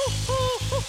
Woo-hoo-hoo!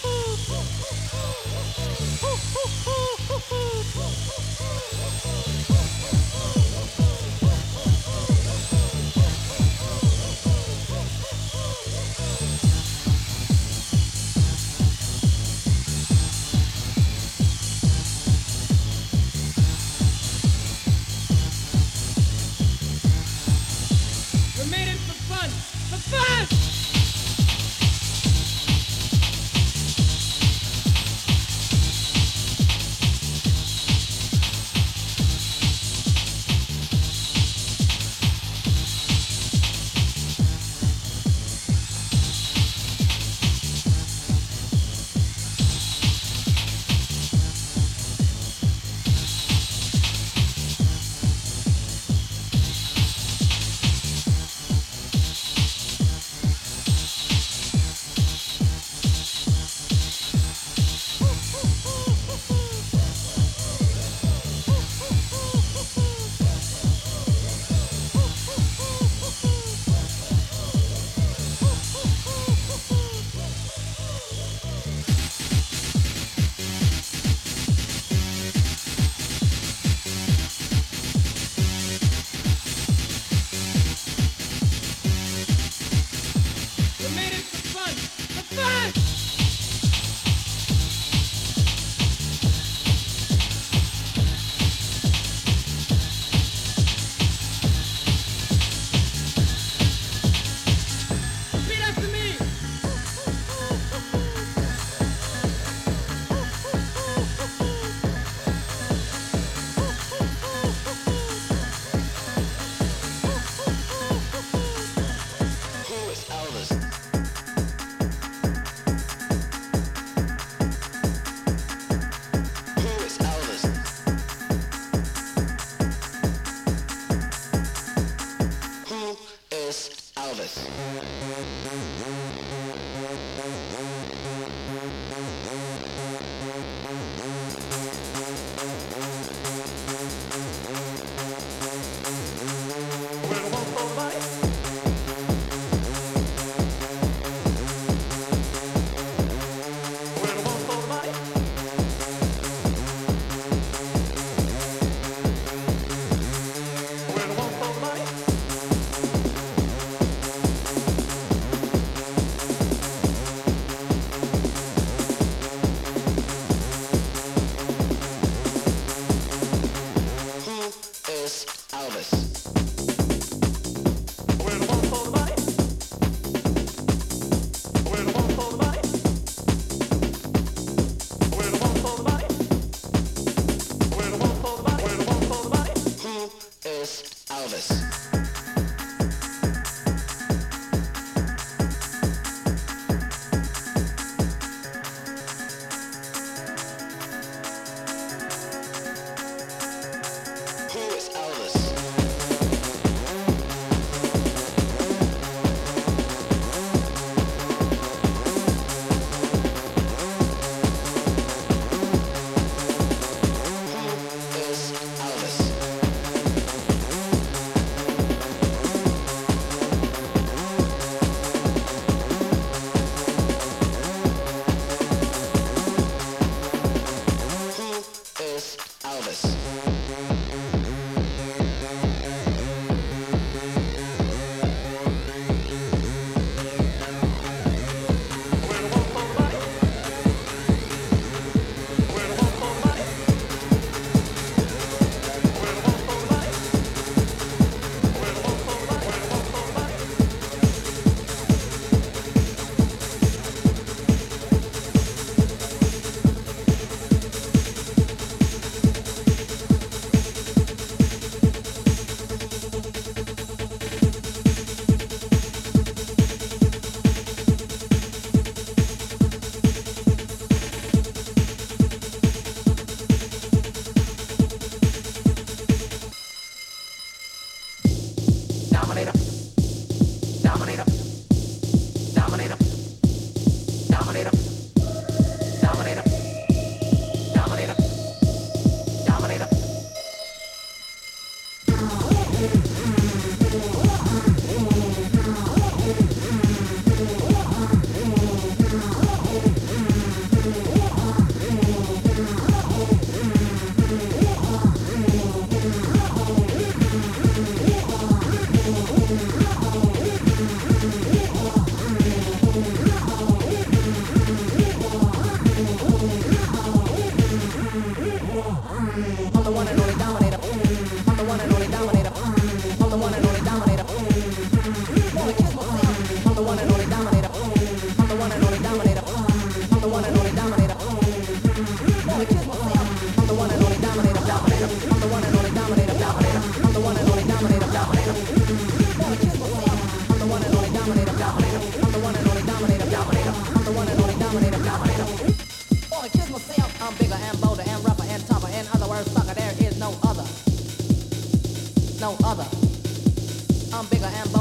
harder and rougher and tougher. In other words, sucker, there is no other. No other. I'm bigger and bolder.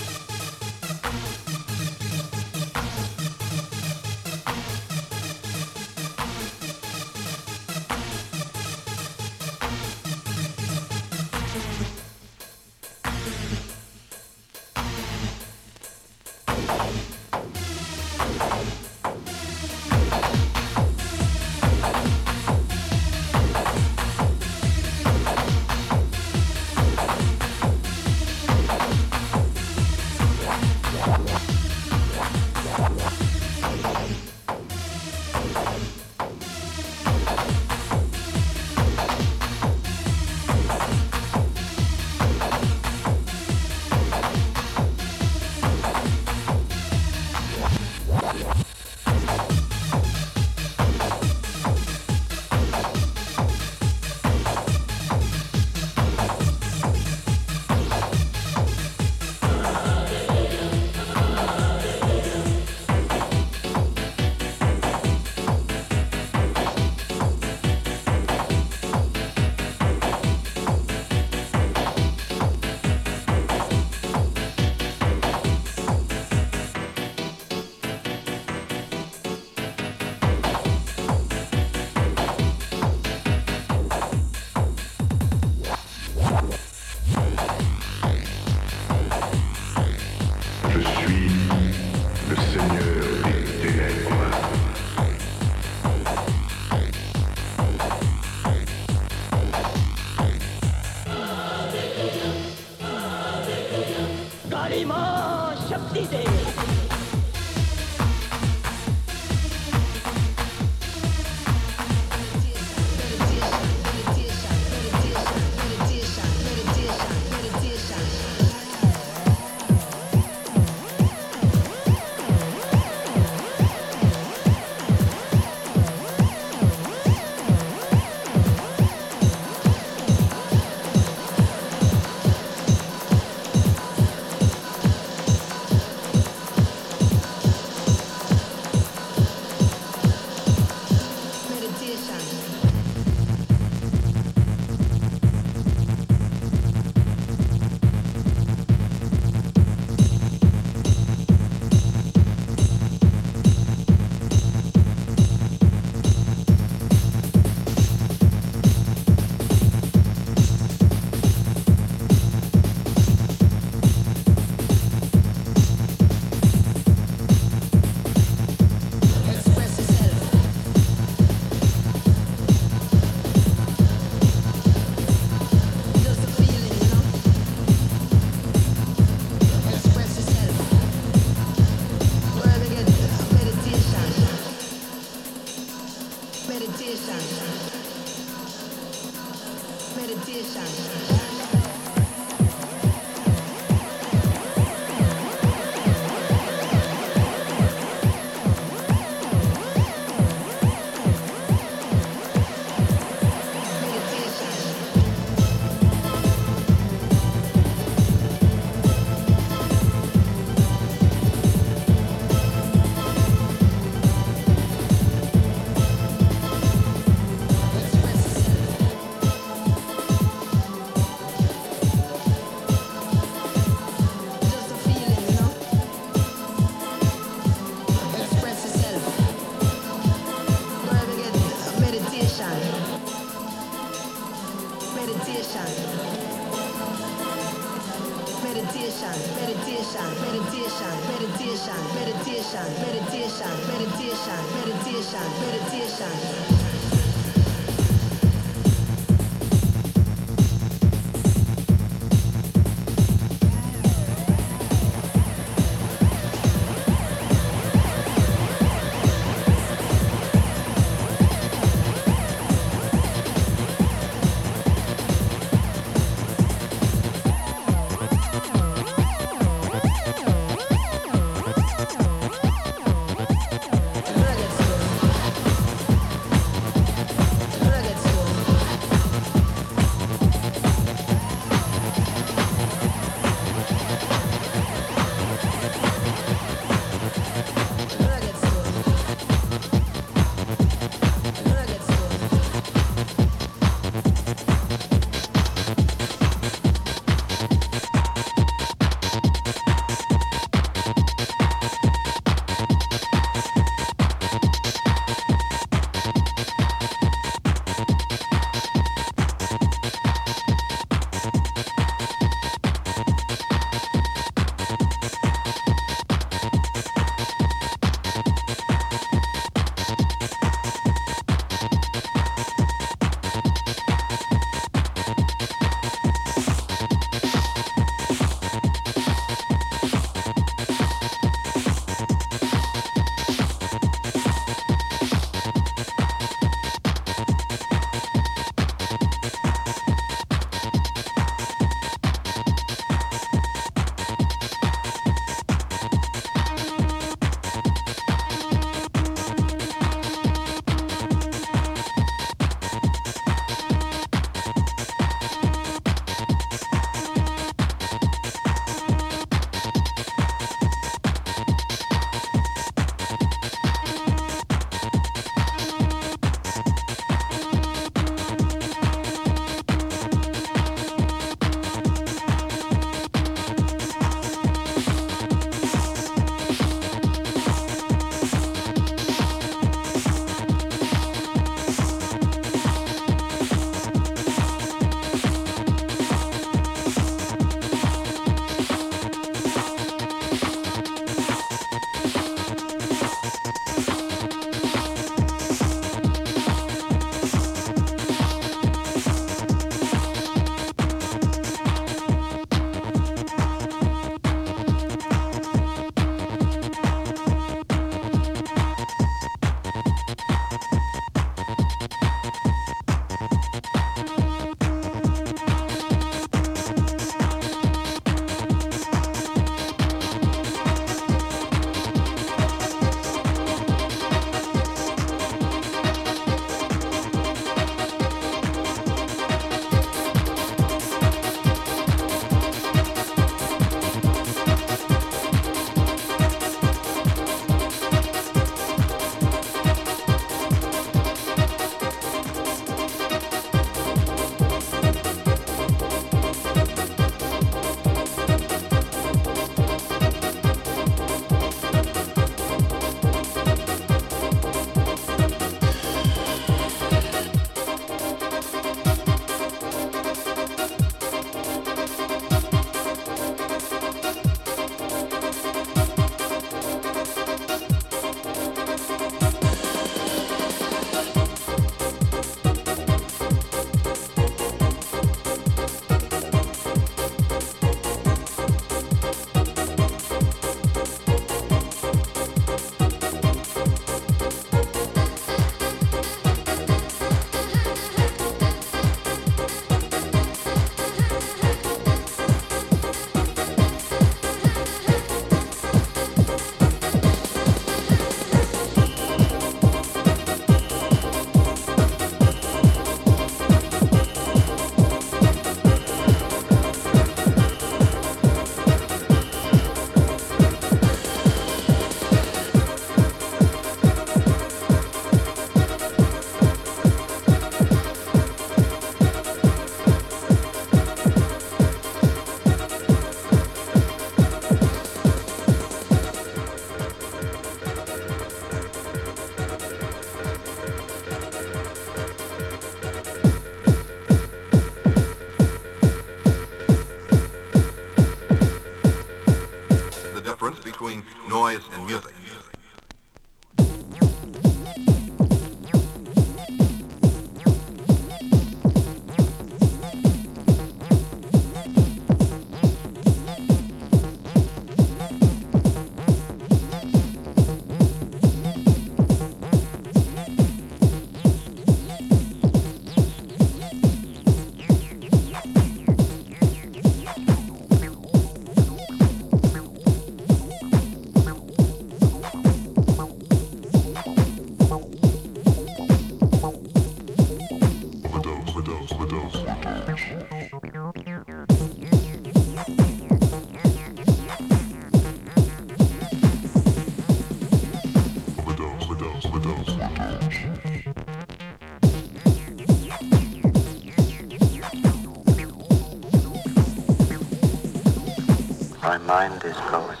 find this ghost.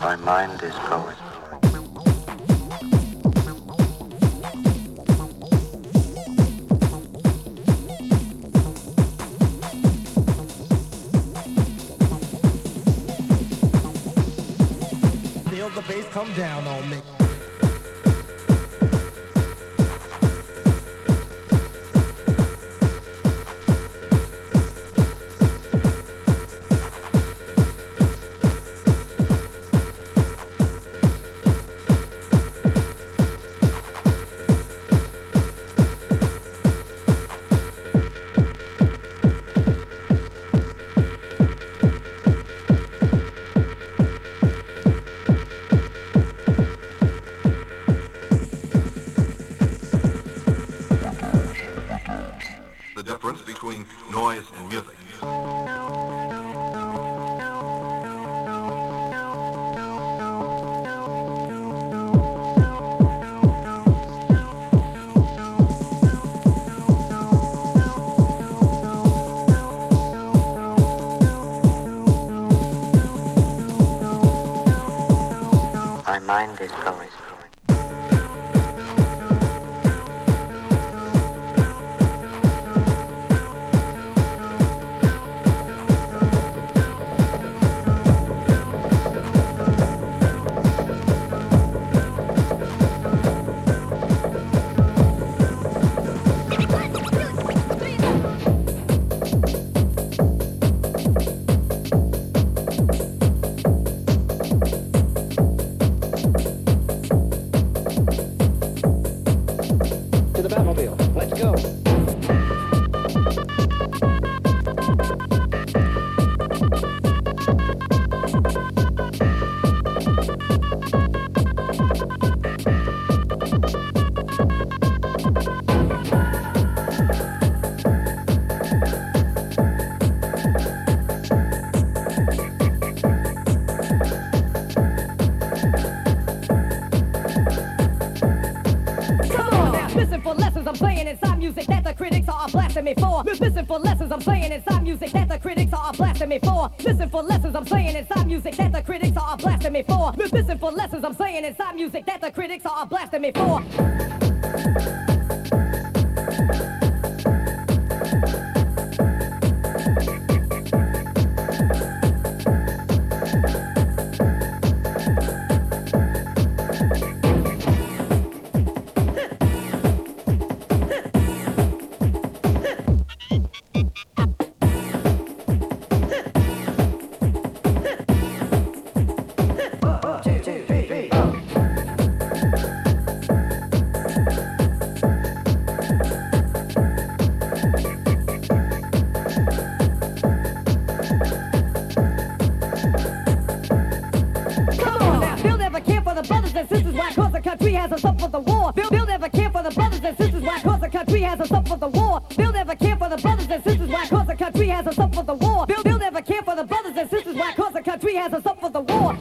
My mind is gone. come down on me. pescado. blasting me for. Listen for lessons I'm saying inside music that the critics are blasting me for. Listen for lessons I'm saying inside music that the critics are blasting me for. Listen for lessons I'm saying inside music that the critics are blasting me for. country has us up for the war. They'll, they'll never care for the brothers and sisters. Why? Cause the country has us up for the war.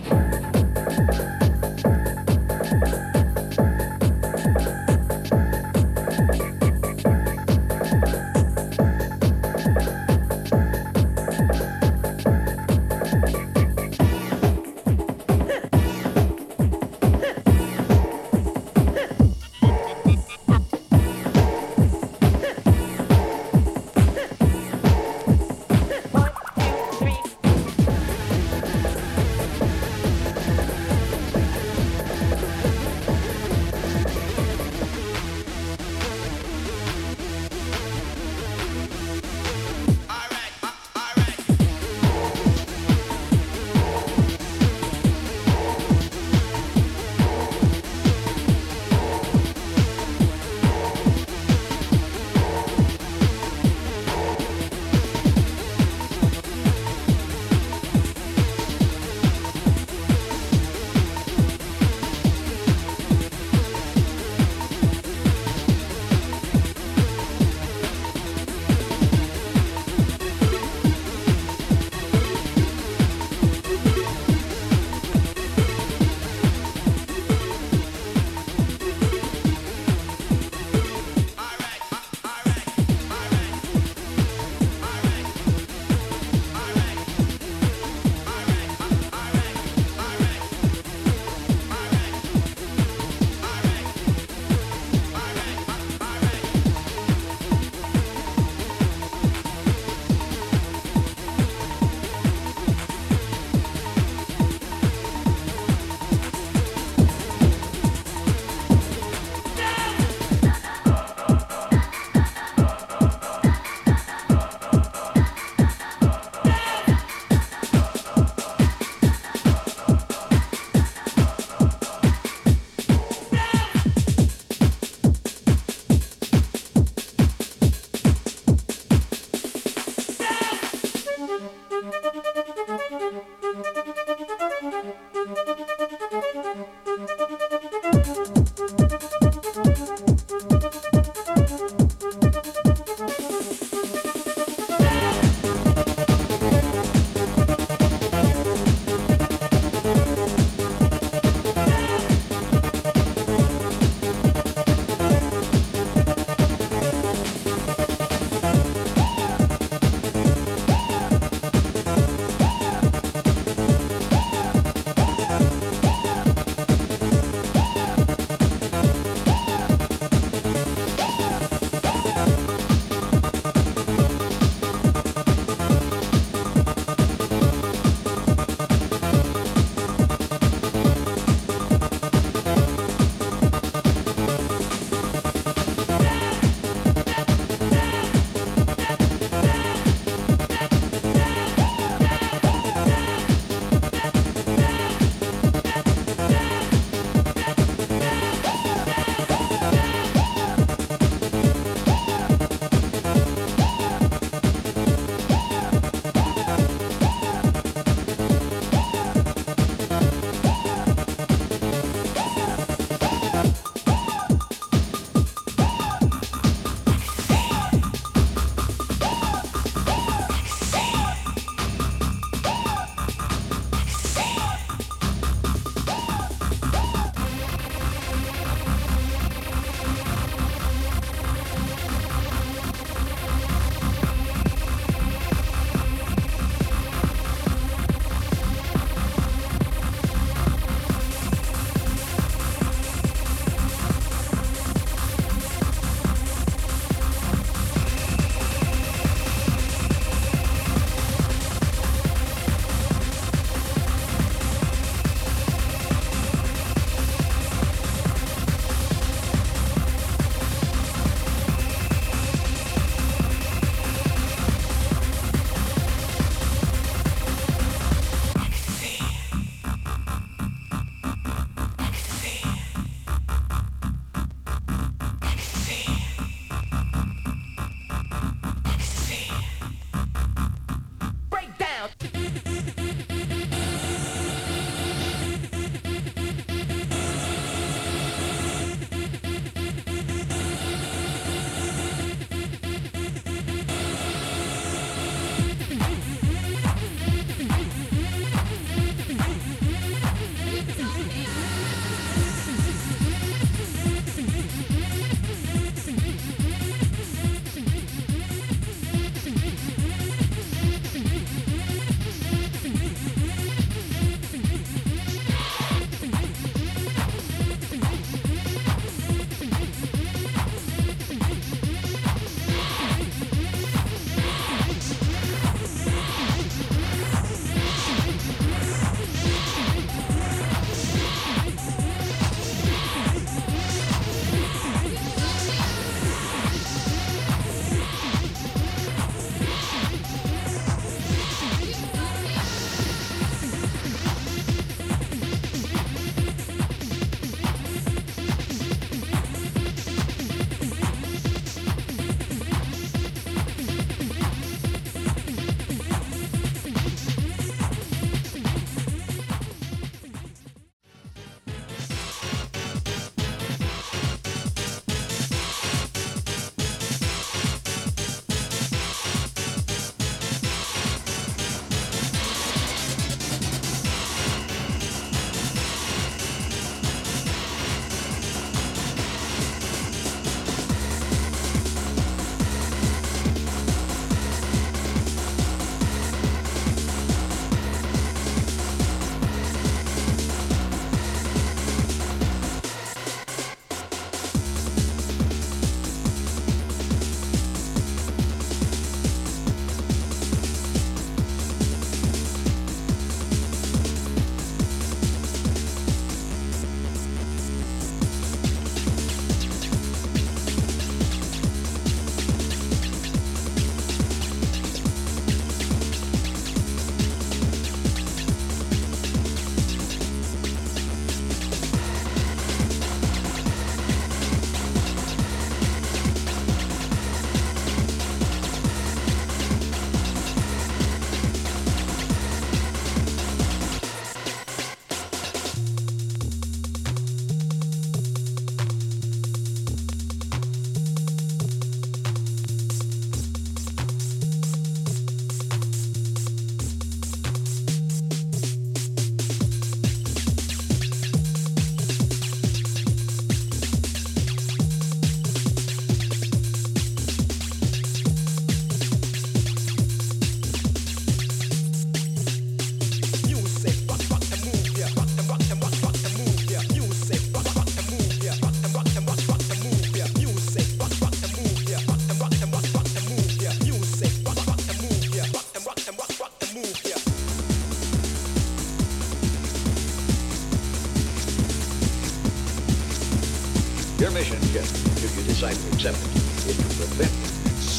You decide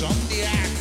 to accept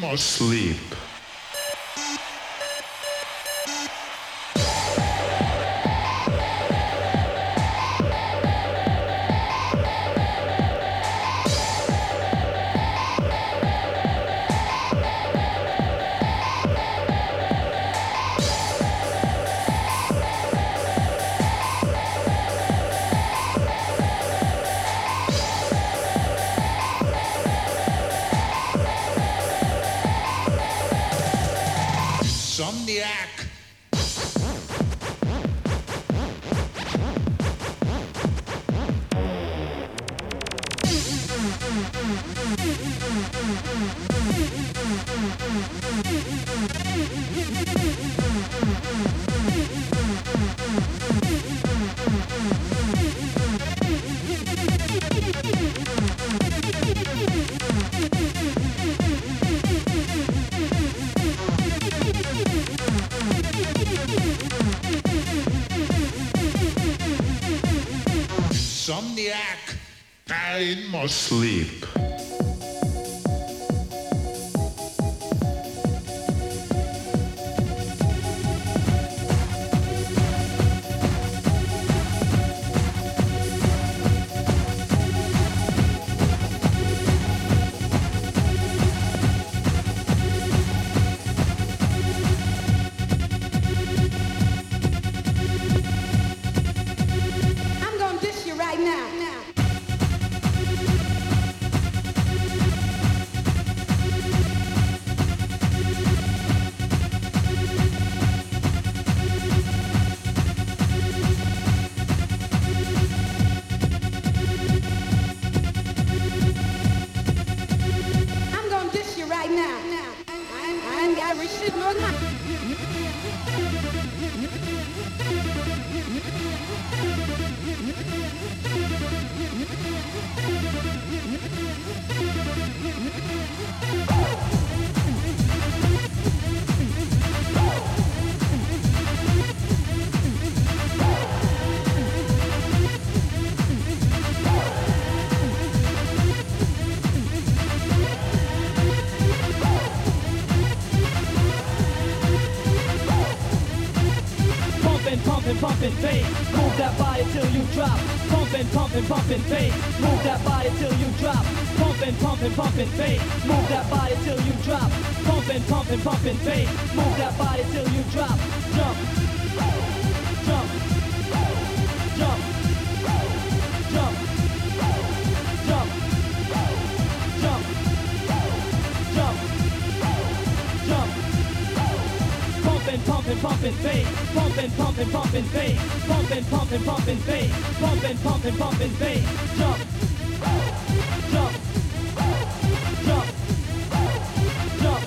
must sleep. Sleep. Pumping, pumping, pumping bass. Pumping, pumping, pumping bass. Pumping, pumping, pumping bass. Jump, jump, jump, jump.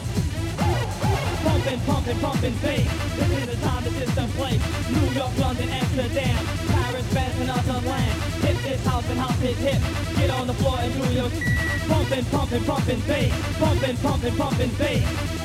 Pumping, pumping, pumping bass. This is the time this is the plays. New York, London, Amsterdam, Paris, Venice, and other land. Hit this house and house is hip. Get on the floor and do your pumping, pumping, pumping bass. Pumping, pumping, pumping bass.